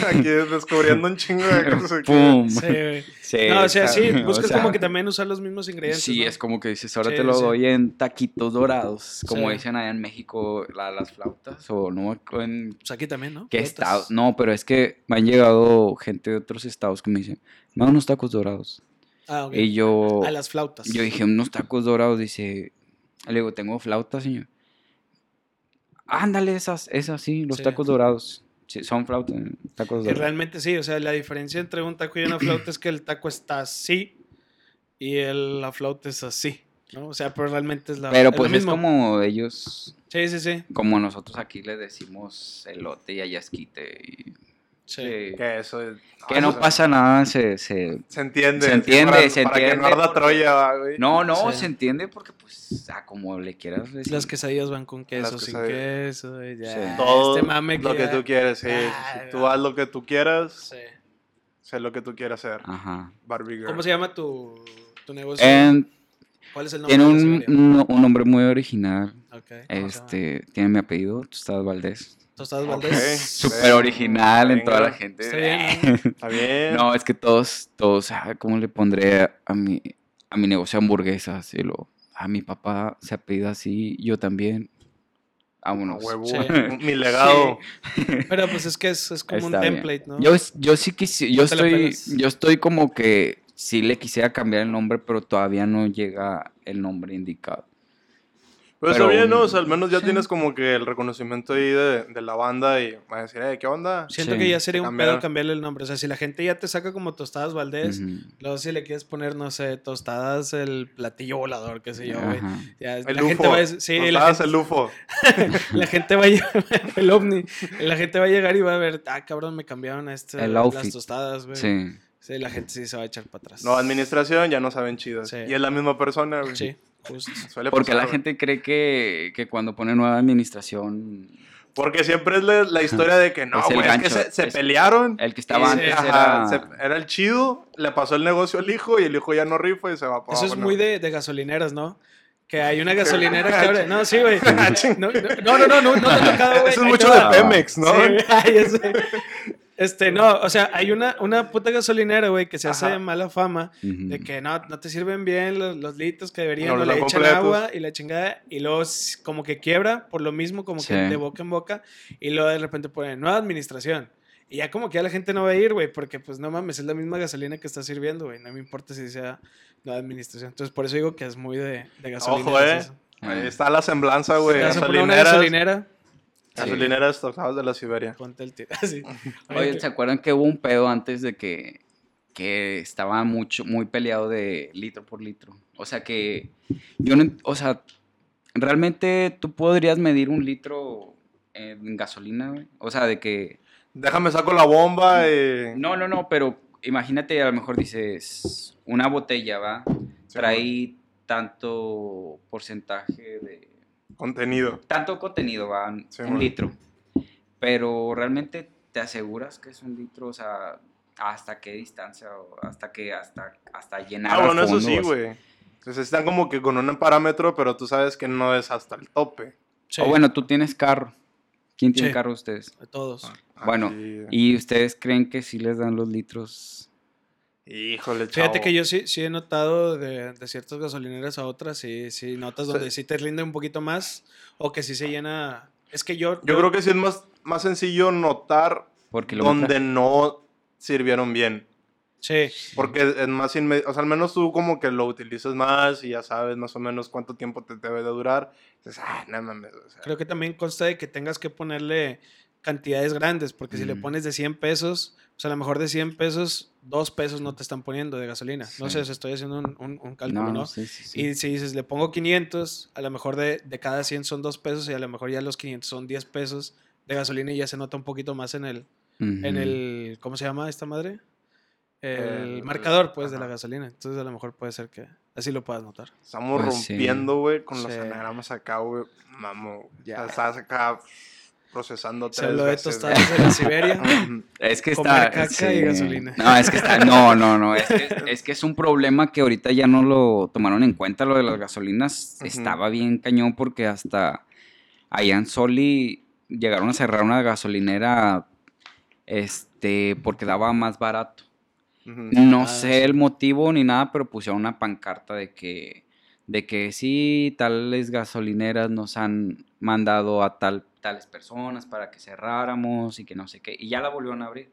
aquí descubriendo un chingo de <laughs> cosas. aquí. ¡Pum! Sí, güey. Sí, No, o sea, sí, buscas o sea, como que también usar los mismos ingredientes. Sí, ¿no? es como que dices, ahora Sí, te lo sí. doy en taquitos dorados, como Sí. dicen allá en México, la- las flautas, o no en Pues aquí también, ¿no? qué Flautas. estado. No, pero es que me han llegado gente de otros estados que me dicen, me dan unos tacos dorados. Ah, ok. Y yo, A las flautas. yo dije, unos tacos dorados, dice, le digo, tengo flautas, señor. Ándale, esas, esas sí, los Sí. tacos dorados. Sí, son flautas, tacos Que dorados. realmente sí, o sea, la diferencia entre un taco y una flauta es que el taco está así y el, la flauta es así, ¿no? O sea, pero realmente es la Pero es pues es como ellos, Sí, sí, sí. como nosotros aquí le decimos elote y ayasquite. Y, sí. Que eso es- Que no pasa nada, se, se... Se entiende. Se entiende, para, se para que entiende no Troya, va, güey. No, no, Sí. se entiende porque pues, como le quieras decir. Las quesadillas van con queso, Las sin quesadillas. queso, ya. Sí. Todo este mame lo que tú quieres, sí. Ah, Si tú haz lo que tú quieras, Sí. sé lo que tú quieras hacer. Ajá. Barbie Girl. ¿Cómo se llama tu, tu negocio? En- ¿Cuál es el nombre? tiene un, un- un nombre muy original. Este, tiene mi apellido, Tostadas Valdés. Tostadas. Valdés. Súper Venga, original en toda la gente. Está bien, <laughs> Está bien. No, es que todos, todos, ah, ¿cómo le pondré a mi, a mi negocio de hamburguesas? Y lo, a mi papá se apellida así, yo también. Vámonos. huevo. Sí. <laughs> Mi legado. Pero pues es que es, es como Está un bien. template, ¿no? Yo, yo sí quisiera, yo estoy, yo estoy como que sí le quisiera cambiar el nombre, pero todavía no llega el nombre indicado. Pero está bien, ¿no? O sea, al menos ya sí. tienes como que el reconocimiento ahí de, de la banda y van a decir, eh, ¿qué onda? Siento Sí. que ya sería un pedo cambiarle el nombre. O sea, si la gente ya te saca como Tostadas Valdés, luego si le quieres poner, no sé, Tostadas el platillo volador, qué sé yo, güey. Ya, El la UFO. gente va a, sí, la Tostadas gente, el UFO. <laughs> la gente va a llegar, el ovni, la gente va a llegar y va a ver, ah, cabrón, me cambiaron a este, El las outfit. tostadas, güey. Sí. Sí, la gente sí se va a echar para atrás. No, administración ya no saben chidas. Sí. Y es la misma persona, güey. Sí, justo. Suele Porque pasar, la güey. gente cree que, que cuando pone nueva administración, Porque siempre es la, la historia de que no, güey, es que se, se es- pelearon. el que estaba antes Ajá, era... se- era el chido, le pasó el negocio al hijo y el hijo ya no rifa y se va para Eso es muy de, de gasolineras, ¿no? Que hay una gasolinera <laughs> que abre. No, sí, güey. <laughs> Ah. No, no, no, no, no, no te ha tocado, güey. <laughs> Eso es mucho de. Pemex, ¿no? Sí, güey. Este, no, o sea, hay una, una puta gasolinera, güey, que se hace Ajá. de mala fama Ujú. de que no, no te sirven bien los, los litros que deberían, No no, le echan completos. agua y la chingada, y luego como que quiebra por lo mismo, como que Sí. de boca en boca, y luego de repente ponen nueva administración. Y ya como que ya la gente no va a ir, güey, porque pues no mames, es la misma gasolina que está sirviendo, güey, no me importa si sea nueva administración. Entonces por eso digo que es muy de, de gasolina. Ojo, eh. Ahí está la semblanza, güey. Gasolinera. Gasolineras tocadas de la Siberia. ponte el tiro. <laughs> Así. Oye, ¿se acuerdan que hubo un pedo antes de que, que estaba mucho, muy peleado de litro por litro? O sea que yo no, o sea, realmente tú podrías medir un litro en gasolina, güey. O sea, de que, Déjame saco la bomba y... no, no, no, pero imagínate, a lo mejor dices, una botella, ¿va? Trae tanto porcentaje de, Contenido. tanto contenido, va, Sí, un man. litro. Pero realmente te aseguras que es un litro, o sea, hasta qué distancia, o hasta que hasta, hasta llenar. Ah, bueno, eso sí, güey. Entonces están como que con un parámetro, pero tú sabes que no es hasta el tope. Sí, O bueno, tú tienes carro. ¿Quién tiene Sí. carro ustedes? a todos. Bueno, Aquí- ¿Y ustedes creen que sí les dan los litros? Híjole, Fíjate chavo. que yo sí, sí he notado de, de ciertas gasolineras a otras, sí, sí notas donde sí te rinde un poquito más o que sí se llena. Es que yo. Yo creo que sí es más, más sencillo notar Por kilómetro. donde no sirvieron bien. Sí, Porque es más inmediato. O sea, al menos tú como que lo utilizas más y ya sabes más o menos cuánto tiempo te debe de durar. Dices, ah, no mames. o sea, creo que también consta de que tengas que ponerle cantidades grandes, porque si le Mm. pones de 100 pesos, pues a lo mejor de 100 pesos, 2 pesos no te están poniendo de gasolina. No sé, estoy haciendo un, un- un cálculo, No, ¿no? sí, sí, sí. Y si dices, le pongo 500, a lo mejor de, de cada 100 son 2 pesos y a lo mejor ya los 500 son 10 pesos de gasolina y ya se nota un poquito más en el, en el, ¿cómo se llama esta madre? El, El- marcador, pues, de la gasolina. Entonces, a lo mejor puede ser que así lo puedas notar. Estamos Pues rompiendo, güey, con los anagramas acá, güey. Mamo. Ya. O sea, estás acá procesando tres habló de veces, tostadas de la Siberia. <laughs> Es que Comer está. caca y gasolina. No, es que está. No, no, no. Es que, <laughs> es que es un problema que ahorita ya no lo tomaron en cuenta. Lo de las gasolinas estaba bien cañón porque hasta allá en Soli llegaron a cerrar una gasolinera este porque daba más barato. No Ah, sé sí. el motivo ni nada, pero pusieron una pancarta de que, de que sí, tales gasolineras nos han mandado a tal, tales personas para que cerráramos y que no sé qué. Y ya la volvieron a abrir,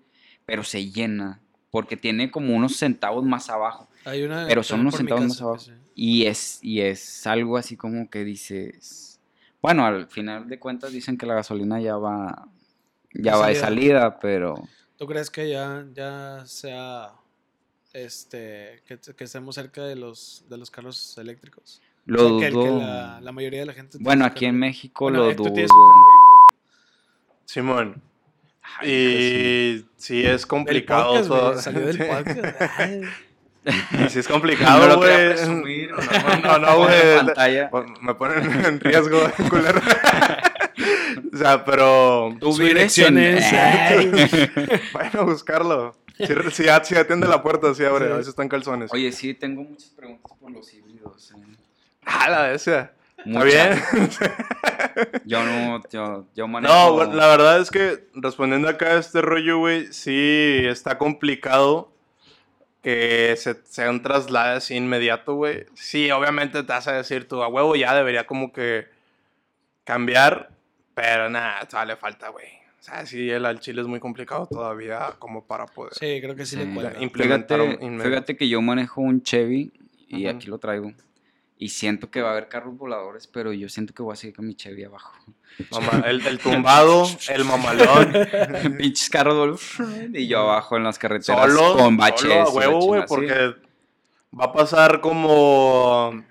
pero se llena porque tiene como unos centavos más abajo. Hay una Pero son unos centavos más casa, abajo. sí. Y es, y es algo así como que dices, bueno, al final de cuentas dicen que la gasolina ya va, ya De va de salida. pero ¿Tú crees que ya, ya sea, este, que, que estemos cerca de los, de los carros eléctricos? O lo sea, que, el- que dudo. la, la mayoría de la gente... Bueno, aquí en México Bueno, lo eh, dudo. tienes un carro híbrido. Simón. Ay, Y sí es Del complicado podcast, güey, todo. Salió del <laughs> podcast. Ay. Y sí es No complicado, lo quería güey. <laughs> No, no, no, güey. Me ponen en riesgo, <laughs> culero. o sea, pero. Tú Su vives dirección en- es- Vayan a buscarlo. Si sí, sí atiende la puerta, sí abre. Sí. A veces están calzones. Oye, sí, tengo muchas preguntas por los híbridos. eh. Ah, la esa. ¿Está Muchas. bien? <laughs> Yo no, yo, yo manejo... No, la verdad es que respondiendo acá a este rollo, güey, sí está complicado que se, sea un así inmediato, güey. Sí, obviamente te vas a decir tú, a huevo ya debería como que cambiar, pero nada, todavía le falta, güey. O sea, sí, el al chile es muy complicado todavía como para poder Sí, creo que sí, le cuelga. implementar Fíjate, fíjate que yo manejo un Chevy y aquí lo traigo. Y siento que va a haber carros voladores, pero yo siento que voy a seguir con mi Chevy abajo. Mamá, el, el tumbado, el mamalón. <laughs> Pinches carros voladores. Y yo abajo en las carreteras Solo, con baches. solo a huevo, güey, sí. porque va a pasar como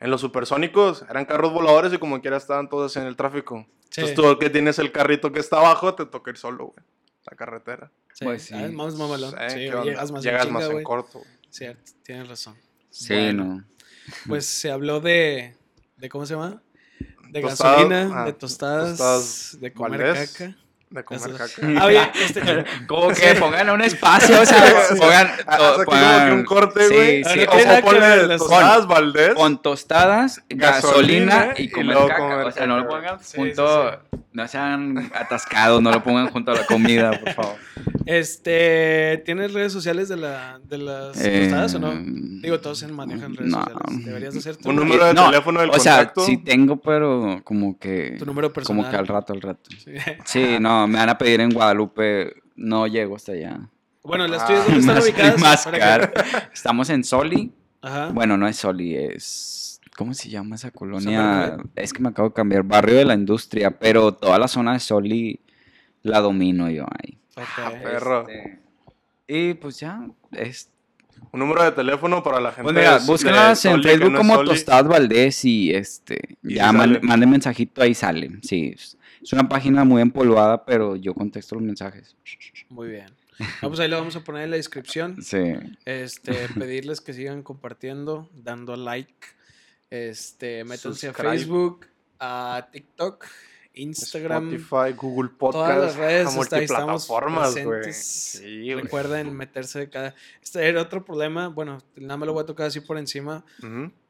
en los supersónicos, eran carros voladores y como quiera estaban todos en el tráfico. Sí. Entonces tú que tienes el carrito que está abajo, te toca ir solo, güey. La carretera. Sí. Pues sí. Ah, Más mamalón. Sí, llegas más Llegas en más en corto. güey. Cierto, tienes razón. Sí, Bueno, no. Pues se habló de, de ¿cómo se llama? De gasolina, ah, de tostadas, tostadas de comer caca. De comer caca. Ah, oye, <laughs> este, Como que pongan un espacio, o sea, <laughs> <laughs> pongan. Como que un corte, güey. Sí, sí, Ah, no o sea, ponle las- tostadas Valdés. con tostadas, gasolina, Gasolina y comer caca. comer o sea, no lo pongan Sí, junto. No sean atascados, no lo pongan junto a la comida, por favor. este, ¿tienes redes sociales de, la, de las Eh, tostadas o no? Digo, todos se manejan redes no. sociales. Deberías de hacer tu, Un número de No, teléfono del O sea, contacto. sí tengo, pero como que. tu número personal. Como que al rato, al rato. Sí. Sí, no, me van a pedir en Guadalupe. No llego hasta allá. Bueno, las Ah, tuyas, ¿dónde <laughs> están ubicadas? más caro. Estamos en Soli. Ajá. Bueno, no es Soli, es. ¿Cómo se llama esa colonia? Es que me acabo de cambiar. Barrio de la Industria, pero toda la zona de Soli la domino yo ahí. Perro. Este, y pues ya, es. Un número de teléfono para la gente. Pues mira, de- búsquenlas de en Facebook no como Soli. Tostadas Valdés y este. Y ya manden mensajito, ahí sale. Sí, es- una página muy empolvada, pero yo contesto los mensajes. Muy bien. No, pues ahí lo vamos a poner en la descripción. Sí. Este, <laughs> pedirles que sigan compartiendo, dando like. Este, métanse a. Facebook, a TikTok, Instagram, Spotify, Google Podcast. todas las redes. a ahí estamos multiplataformas, güey. presentes. Sí. Recuerden meterse de cada. Este era otro problema. Bueno, nada me lo voy a tocar así por encima.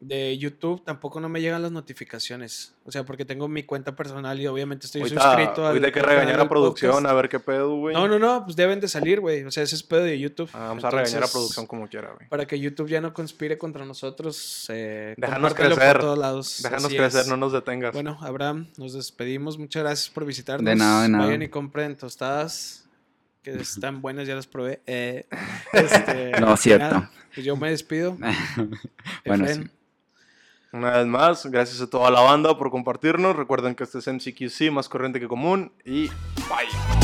De YouTube tampoco no me llegan las notificaciones. O sea, porque tengo mi cuenta personal y obviamente estoy suscrito al. ahorita hay que regañar a producción podcast. a ver qué pedo, güey. No, no, no, pues deben de salir, güey. O sea, ese es pedo de YouTube. Ah, vamos a regañar a producción como quiera, güey. Para que YouTube ya no conspire contra nosotros. Eh, Déjanos crecer. Por todos lados. Déjanos crecer, es. no nos detengas. Bueno, Abraham, nos despedimos. Muchas gracias por visitarnos. De nada, de nada. Vayan y compren tostadas, que están buenas, ya las probé. Eh, <laughs> este, No, cierto. nada, pues yo me despido. <laughs> Bueno, Efren, sí. Una vez más, gracias a toda la banda por compartirnos. Recuerden que este es MCQC, más corriente que común. Y bye.